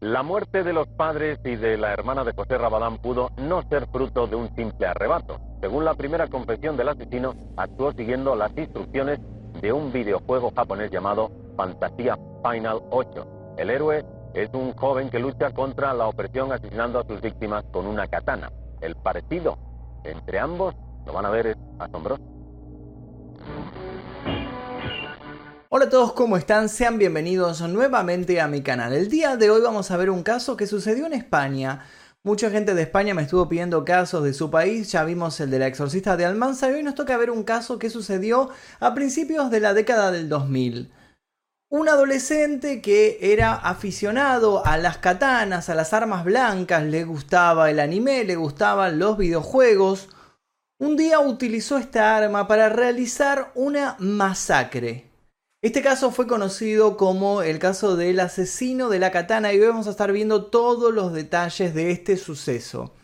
La muerte de los padres y de la hermana de José Rabadán pudo no ser fruto de un simple arrebato. Según la primera confesión del asesino, actuó siguiendo las instrucciones de un videojuego japonés llamado Fantasía Final 8. El héroe es un joven que lucha contra la opresión asesinando a sus víctimas con una katana. El parecido entre ambos, lo van a ver, es asombroso. Hola a todos, ¿cómo están? Sean bienvenidos nuevamente a mi canal. El día de hoy vamos a ver un caso que sucedió en España. Mucha gente de España me estuvo pidiendo casos de su país, ya vimos el de la exorcista de Almanza y hoy nos toca ver un caso que sucedió a principios de la década del 2000. Un adolescente que era aficionado a las katanas, a las armas blancas, le gustaba el anime, le gustaban los videojuegos, un día utilizó esta arma para realizar una masacre. Este caso fue conocido como el caso del asesino de la katana y hoy vamos a estar viendo todos los detalles de este suceso.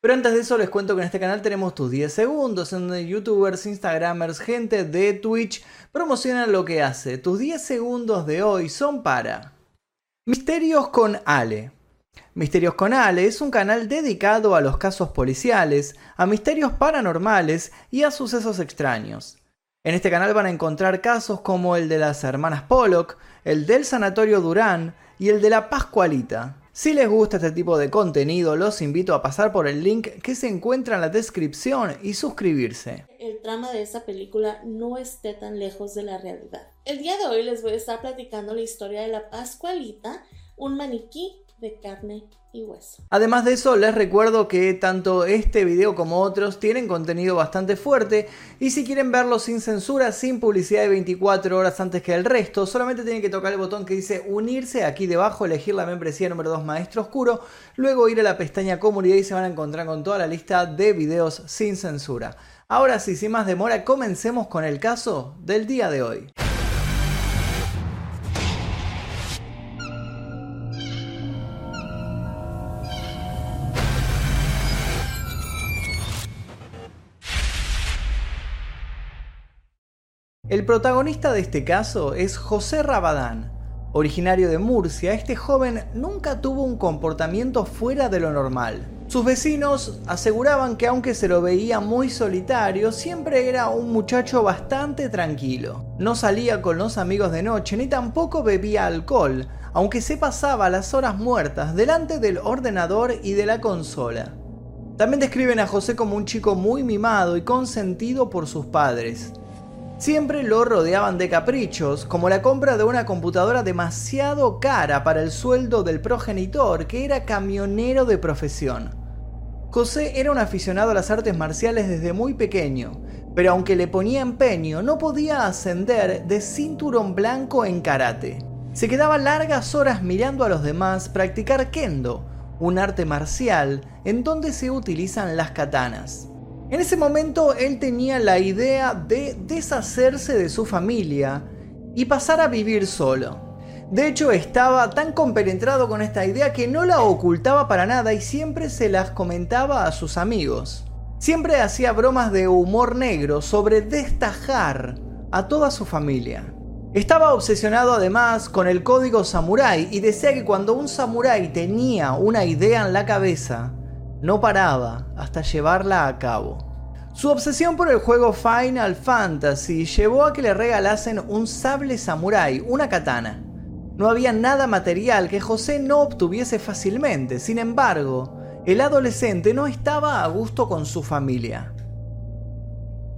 Pero antes de eso les cuento que en este canal tenemos tus 10 segundos en donde youtubers, instagramers, gente de Twitch promocionan lo que hace. Tus 10 segundos de hoy son para Misterios con Ale. Misterios con Ale es un canal dedicado a los casos policiales, a misterios paranormales y a sucesos extraños. En este canal van a encontrar casos como el de las hermanas Pollock, el del Sanatorio Durán y el de la Pascualita. Si les gusta este tipo de contenido, los invito a pasar por el link que se encuentra en la descripción y suscribirse. El trama de esta película no esté tan lejos de la realidad. El día de hoy les voy a estar platicando la historia de la Pascualita, un maniquí de carne y hueso. Además de eso, les recuerdo que tanto este video como otros tienen contenido bastante fuerte y si quieren verlo sin censura, sin publicidad de 24 horas antes que el resto, solamente tienen que tocar el botón que dice unirse aquí debajo, elegir la membresía número 2 Maestro Oscuro, luego ir a la pestaña comunidad y se van a encontrar con toda la lista de videos sin censura. Ahora sí, sin más demora, comencemos con el caso del día de hoy. El protagonista de este caso es José Rabadán. Originario de Murcia, este joven nunca tuvo un comportamiento fuera de lo normal. Sus vecinos aseguraban que aunque se lo veía muy solitario, siempre era un muchacho bastante tranquilo. No salía con los amigos de noche ni tampoco bebía alcohol, aunque se pasaba las horas muertas delante del ordenador y de la consola. También describen a José como un chico muy mimado y consentido por sus padres. Siempre lo rodeaban de caprichos, como la compra de una computadora demasiado cara para el sueldo del progenitor, que era camionero de profesión. José era un aficionado a las artes marciales desde muy pequeño, pero aunque le ponía empeño, no podía ascender de cinturón blanco en karate. Se quedaba largas horas mirando a los demás practicar kendo, un arte marcial en donde se utilizan las katanas. En ese momento él tenía la idea de deshacerse de su familia y pasar a vivir solo. De hecho, estaba tan compenetrado con esta idea que no la ocultaba para nada y siempre se las comentaba a sus amigos. Siempre hacía bromas de humor negro sobre destajar a toda su familia. Estaba obsesionado además con el código samurái y decía que cuando un samurái tenía una idea en la cabeza, no paraba hasta llevarla a cabo. Su obsesión por el juego Final Fantasy llevó a que le regalasen un sable samurai, una katana. No había nada material que José no obtuviese fácilmente, sin embargo, el adolescente no estaba a gusto con su familia.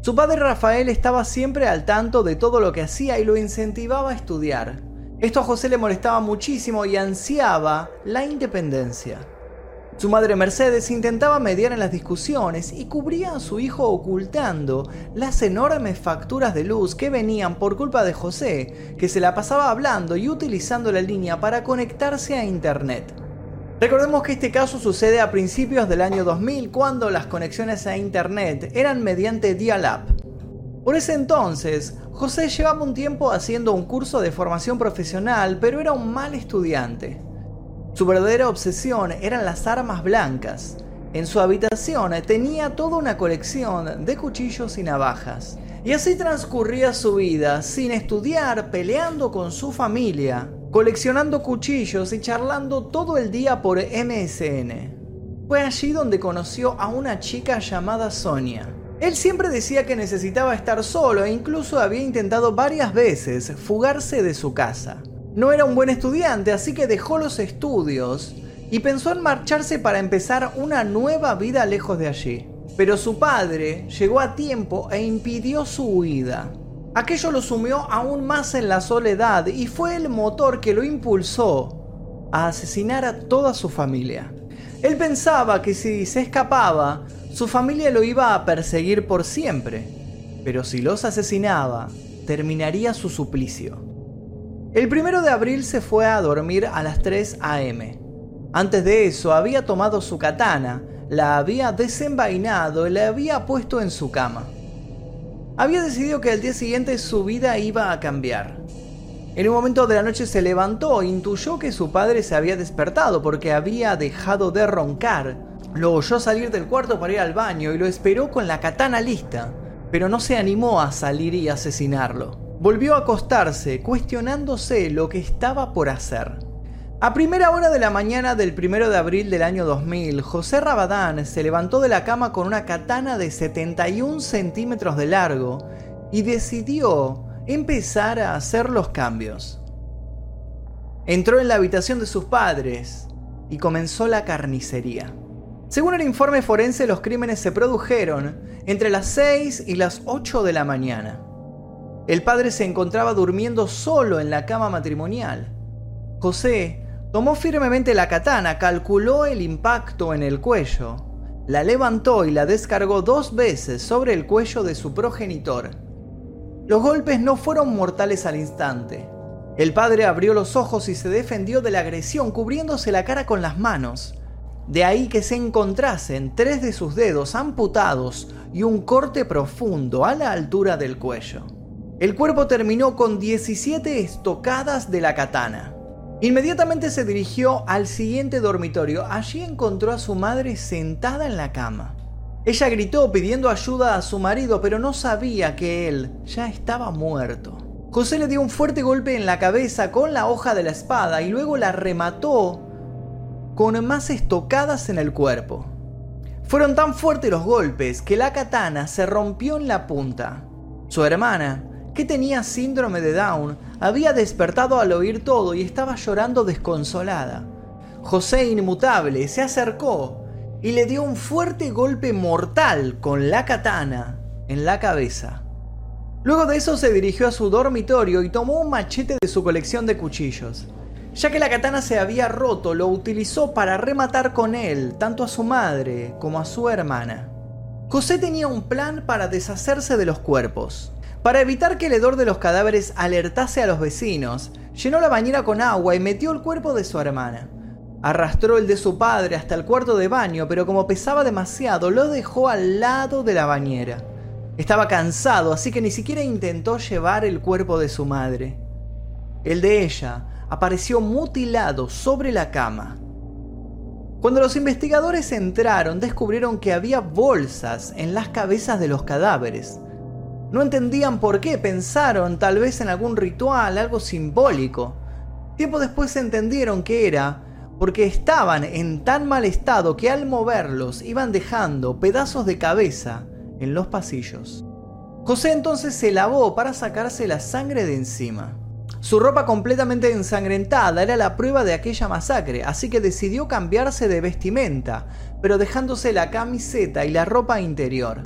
Su padre Rafael estaba siempre al tanto de todo lo que hacía y lo incentivaba a estudiar. Esto a José le molestaba muchísimo y ansiaba la independencia. Su madre Mercedes intentaba mediar en las discusiones y cubría a su hijo ocultando las enormes facturas de luz que venían por culpa de José, que se la pasaba hablando y utilizando la línea para conectarse a Internet. Recordemos que este caso sucede a principios del año 2000 cuando las conexiones a Internet eran mediante dial-up. Por ese entonces, José llevaba un tiempo haciendo un curso de formación profesional, pero era un mal estudiante. Su verdadera obsesión eran las armas blancas. En su habitación tenía toda una colección de cuchillos y navajas. Y así transcurría su vida, sin estudiar, peleando con su familia coleccionando cuchillos y charlando todo el día por MSN. Fue allí donde conoció a una chica llamada Sonia. Él siempre decía que necesitaba estar solo e incluso había intentado varias veces fugarse de su casa. No era un buen estudiante, así que dejó los estudios y pensó en marcharse para empezar una nueva vida lejos de allí. Pero su padre llegó a tiempo e impidió su huida. Aquello lo sumió aún más en la soledad y fue el motor que lo impulsó a asesinar a toda su familia. Él pensaba que si se escapaba, su familia lo iba a perseguir por siempre, pero si los asesinaba, terminaría su suplicio. El primero de abril se fue a dormir a las 3 a.m. Antes de eso había tomado su katana, la había desenvainado y la había puesto en su cama. Había decidido que al día siguiente su vida iba a cambiar. En un momento de la noche se levantó e intuyó que su padre se había despertado porque había dejado de roncar. Lo oyó salir del cuarto para ir al baño y lo esperó con la katana lista, pero no se animó a salir y asesinarlo volvió a acostarse, cuestionándose lo que estaba por hacer. A primera hora de la mañana del 1 de abril del año 2000, José Rabadán se levantó de la cama con una katana de 71 centímetros de largo y decidió empezar a hacer los cambios. Entró en la habitación de sus padres y comenzó la carnicería. Según el informe forense, los crímenes se produjeron entre las 6 y las 8 de la mañana. El padre se encontraba durmiendo solo en la cama matrimonial. José tomó firmemente la katana, calculó el impacto en el cuello, la levantó y la descargó dos veces sobre el cuello de su progenitor. Los golpes no fueron mortales al instante. El padre abrió los ojos y se defendió de la agresión cubriéndose la cara con las manos. De ahí que se encontrasen tres de sus dedos amputados y un corte profundo a la altura del cuello. El cuerpo terminó con 17 estocadas de la katana. Inmediatamente se dirigió al siguiente dormitorio. Allí encontró a su madre sentada en la cama. Ella gritó pidiendo ayuda a su marido, pero no sabía que él ya estaba muerto. José le dio un fuerte golpe en la cabeza con la hoja de la espada y luego la remató con más estocadas en el cuerpo. Fueron tan fuertes los golpes que la katana se rompió en la punta. Su hermana, que tenía síndrome de Down, había despertado al oír todo y estaba llorando desconsolada. José inmutable se acercó y le dio un fuerte golpe mortal con la katana en la cabeza. Luego de eso se dirigió a su dormitorio y tomó un machete de su colección de cuchillos. Ya que la katana se había roto, lo utilizó para rematar con él tanto a su madre como a su hermana. José tenía un plan para deshacerse de los cuerpos. Para evitar que el hedor de los cadáveres alertase a los vecinos, llenó la bañera con agua y metió el cuerpo de su hermana. Arrastró el de su padre hasta el cuarto de baño, pero como pesaba demasiado, lo dejó al lado de la bañera. Estaba cansado, así que ni siquiera intentó llevar el cuerpo de su madre. El de ella apareció mutilado sobre la cama. Cuando los investigadores entraron, descubrieron que había bolsas en las cabezas de los cadáveres. No entendían por qué, pensaron tal vez en algún ritual, algo simbólico. Tiempo después entendieron que era porque estaban en tan mal estado que al moverlos iban dejando pedazos de cabeza en los pasillos. José entonces se lavó para sacarse la sangre de encima. Su ropa completamente ensangrentada era la prueba de aquella masacre, así que decidió cambiarse de vestimenta, pero dejándose la camiseta y la ropa interior.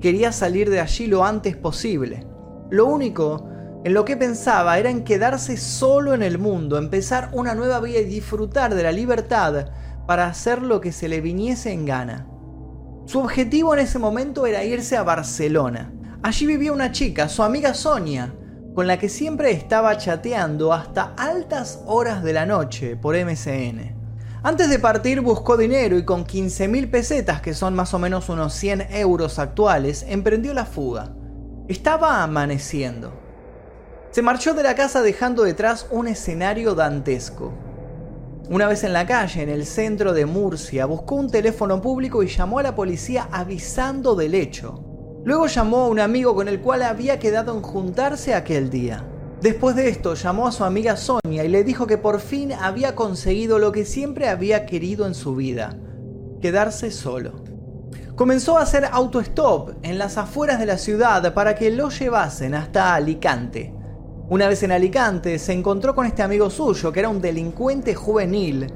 Quería salir de allí lo antes posible. Lo único en lo que pensaba era en quedarse solo en el mundo, empezar una nueva vida y disfrutar de la libertad para hacer lo que se le viniese en gana. Su objetivo en ese momento era irse a Barcelona. Allí vivía una chica, su amiga Sonia, con la que siempre estaba chateando hasta altas horas de la noche por MCN. Antes de partir buscó dinero y con 15.000 pesetas, que son más o menos unos 100 euros actuales, emprendió la fuga. Estaba amaneciendo. Se marchó de la casa dejando detrás un escenario dantesco. Una vez en la calle, en el centro de Murcia, buscó un teléfono público y llamó a la policía avisando del hecho. Luego llamó a un amigo con el cual había quedado en juntarse aquel día. Después de esto llamó a su amiga Sonia y le dijo que por fin había conseguido lo que siempre había querido en su vida, quedarse solo. Comenzó a hacer autostop en las afueras de la ciudad para que lo llevasen hasta Alicante. Una vez en Alicante se encontró con este amigo suyo que era un delincuente juvenil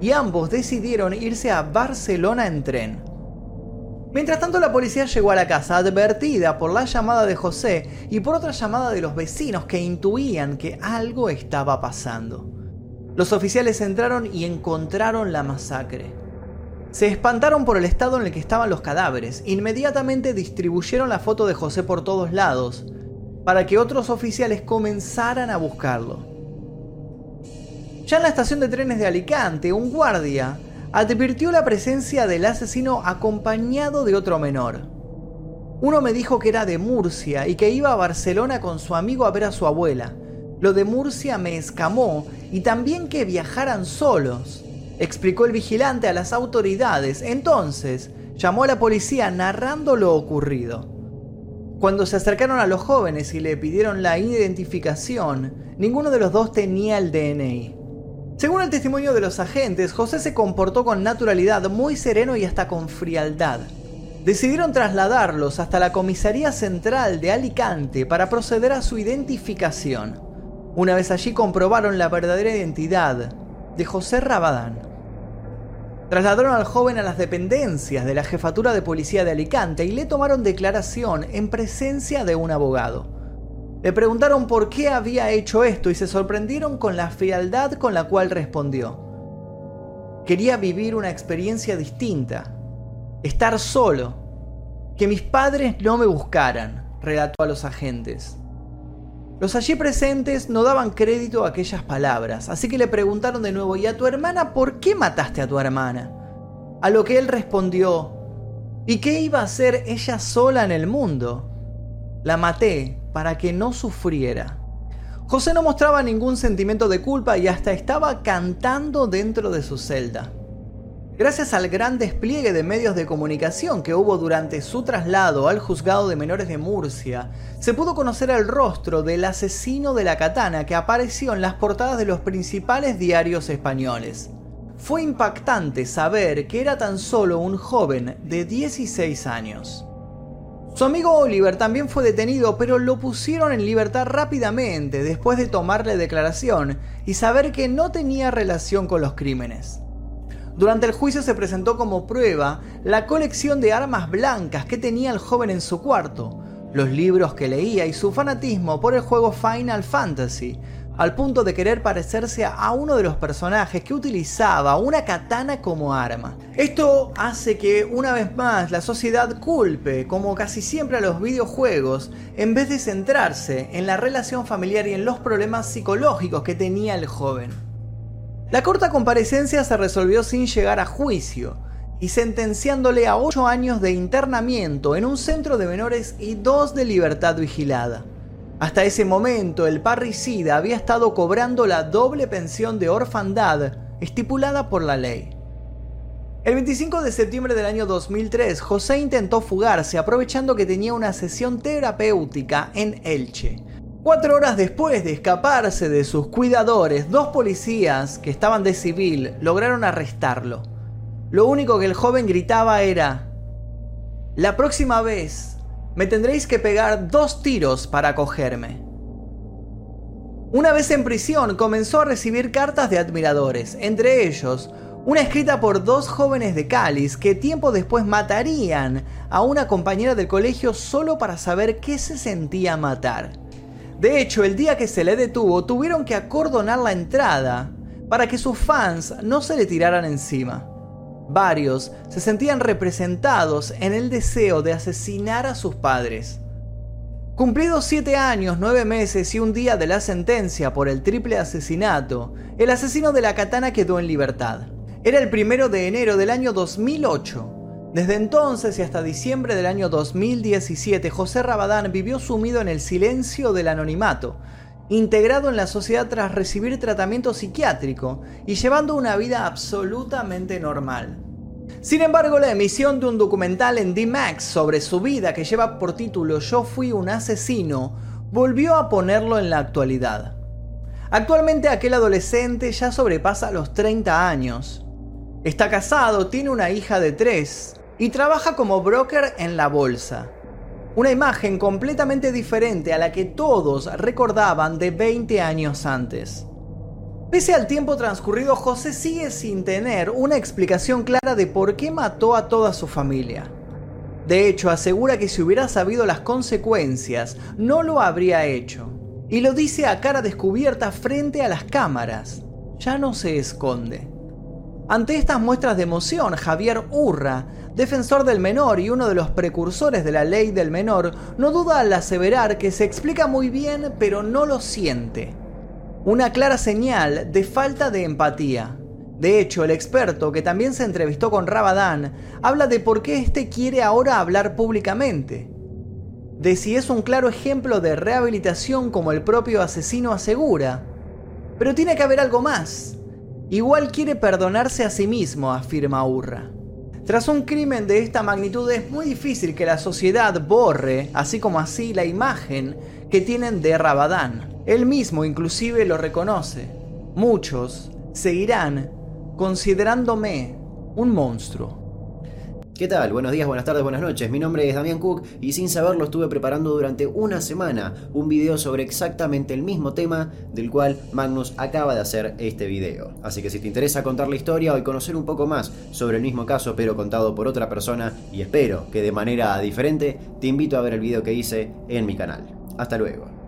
y ambos decidieron irse a Barcelona en tren. Mientras tanto la policía llegó a la casa advertida por la llamada de José y por otra llamada de los vecinos que intuían que algo estaba pasando. Los oficiales entraron y encontraron la masacre. Se espantaron por el estado en el que estaban los cadáveres. Inmediatamente distribuyeron la foto de José por todos lados para que otros oficiales comenzaran a buscarlo. Ya en la estación de trenes de Alicante, un guardia advirtió la presencia del asesino acompañado de otro menor. Uno me dijo que era de Murcia y que iba a Barcelona con su amigo a ver a su abuela. Lo de Murcia me escamó y también que viajaran solos, explicó el vigilante a las autoridades. Entonces llamó a la policía narrando lo ocurrido. Cuando se acercaron a los jóvenes y le pidieron la identificación, ninguno de los dos tenía el DNI. Según el testimonio de los agentes, José se comportó con naturalidad, muy sereno y hasta con frialdad. Decidieron trasladarlos hasta la comisaría central de Alicante para proceder a su identificación. Una vez allí comprobaron la verdadera identidad de José Rabadán. Trasladaron al joven a las dependencias de la jefatura de policía de Alicante y le tomaron declaración en presencia de un abogado. Le preguntaron por qué había hecho esto y se sorprendieron con la frialdad con la cual respondió. Quería vivir una experiencia distinta, estar solo, que mis padres no me buscaran, relató a los agentes. Los allí presentes no daban crédito a aquellas palabras, así que le preguntaron de nuevo, ¿y a tu hermana por qué mataste a tu hermana? A lo que él respondió, ¿y qué iba a hacer ella sola en el mundo? La maté para que no sufriera. José no mostraba ningún sentimiento de culpa y hasta estaba cantando dentro de su celda. Gracias al gran despliegue de medios de comunicación que hubo durante su traslado al juzgado de menores de Murcia, se pudo conocer el rostro del asesino de la katana que apareció en las portadas de los principales diarios españoles. Fue impactante saber que era tan solo un joven de 16 años. Su amigo Oliver también fue detenido, pero lo pusieron en libertad rápidamente después de tomarle declaración y saber que no tenía relación con los crímenes. Durante el juicio se presentó como prueba la colección de armas blancas que tenía el joven en su cuarto, los libros que leía y su fanatismo por el juego Final Fantasy, al punto de querer parecerse a uno de los personajes que utilizaba una katana como arma. Esto hace que una vez más la sociedad culpe, como casi siempre a los videojuegos, en vez de centrarse en la relación familiar y en los problemas psicológicos que tenía el joven. La corta comparecencia se resolvió sin llegar a juicio, y sentenciándole a 8 años de internamiento en un centro de menores y 2 de libertad vigilada. Hasta ese momento, el parricida había estado cobrando la doble pensión de orfandad estipulada por la ley. El 25 de septiembre del año 2003, José intentó fugarse aprovechando que tenía una sesión terapéutica en Elche. Cuatro horas después de escaparse de sus cuidadores, dos policías que estaban de civil lograron arrestarlo. Lo único que el joven gritaba era, la próxima vez me tendréis que pegar dos tiros para cogerme. Una vez en prisión comenzó a recibir cartas de admiradores, entre ellos una escrita por dos jóvenes de Cáliz que tiempo después matarían a una compañera del colegio solo para saber qué se sentía matar. De hecho, el día que se le detuvo tuvieron que acordonar la entrada para que sus fans no se le tiraran encima. Varios se sentían representados en el deseo de asesinar a sus padres. Cumplidos siete años, nueve meses y un día de la sentencia por el triple asesinato, el asesino de la katana quedó en libertad. Era el primero de enero del año 2008. Desde entonces y hasta diciembre del año 2017, José Rabadán vivió sumido en el silencio del anonimato, integrado en la sociedad tras recibir tratamiento psiquiátrico y llevando una vida absolutamente normal. Sin embargo, la emisión de un documental en D-Max sobre su vida que lleva por título Yo fui un asesino volvió a ponerlo en la actualidad. Actualmente aquel adolescente ya sobrepasa los 30 años. Está casado, tiene una hija de 3 y trabaja como broker en la bolsa. Una imagen completamente diferente a la que todos recordaban de 20 años antes. Pese al tiempo transcurrido, José sigue sin tener una explicación clara de por qué mató a toda su familia. De hecho, asegura que si hubiera sabido las consecuencias, no lo habría hecho. Y lo dice a cara descubierta frente a las cámaras. Ya no se esconde. Ante estas muestras de emoción, Javier Urra, defensor del menor y uno de los precursores de la ley del menor, no duda al aseverar que se explica muy bien pero no lo siente. Una clara señal de falta de empatía. De hecho, el experto, que también se entrevistó con Rabadán, habla de por qué éste quiere ahora hablar públicamente. De si es un claro ejemplo de rehabilitación como el propio asesino asegura. Pero tiene que haber algo más. Igual quiere perdonarse a sí mismo, afirma Urra. Tras un crimen de esta magnitud es muy difícil que la sociedad borre, así como así, la imagen que tienen de Rabadán. Él mismo inclusive lo reconoce. Muchos seguirán considerándome un monstruo. ¿Qué tal? Buenos días, buenas tardes, buenas noches. Mi nombre es Damián Cook y sin saberlo estuve preparando durante una semana un video sobre exactamente el mismo tema del cual Magnus acaba de hacer este video. Así que si te interesa contar la historia o conocer un poco más sobre el mismo caso pero contado por otra persona y espero que de manera diferente, te invito a ver el video que hice en mi canal. Hasta luego.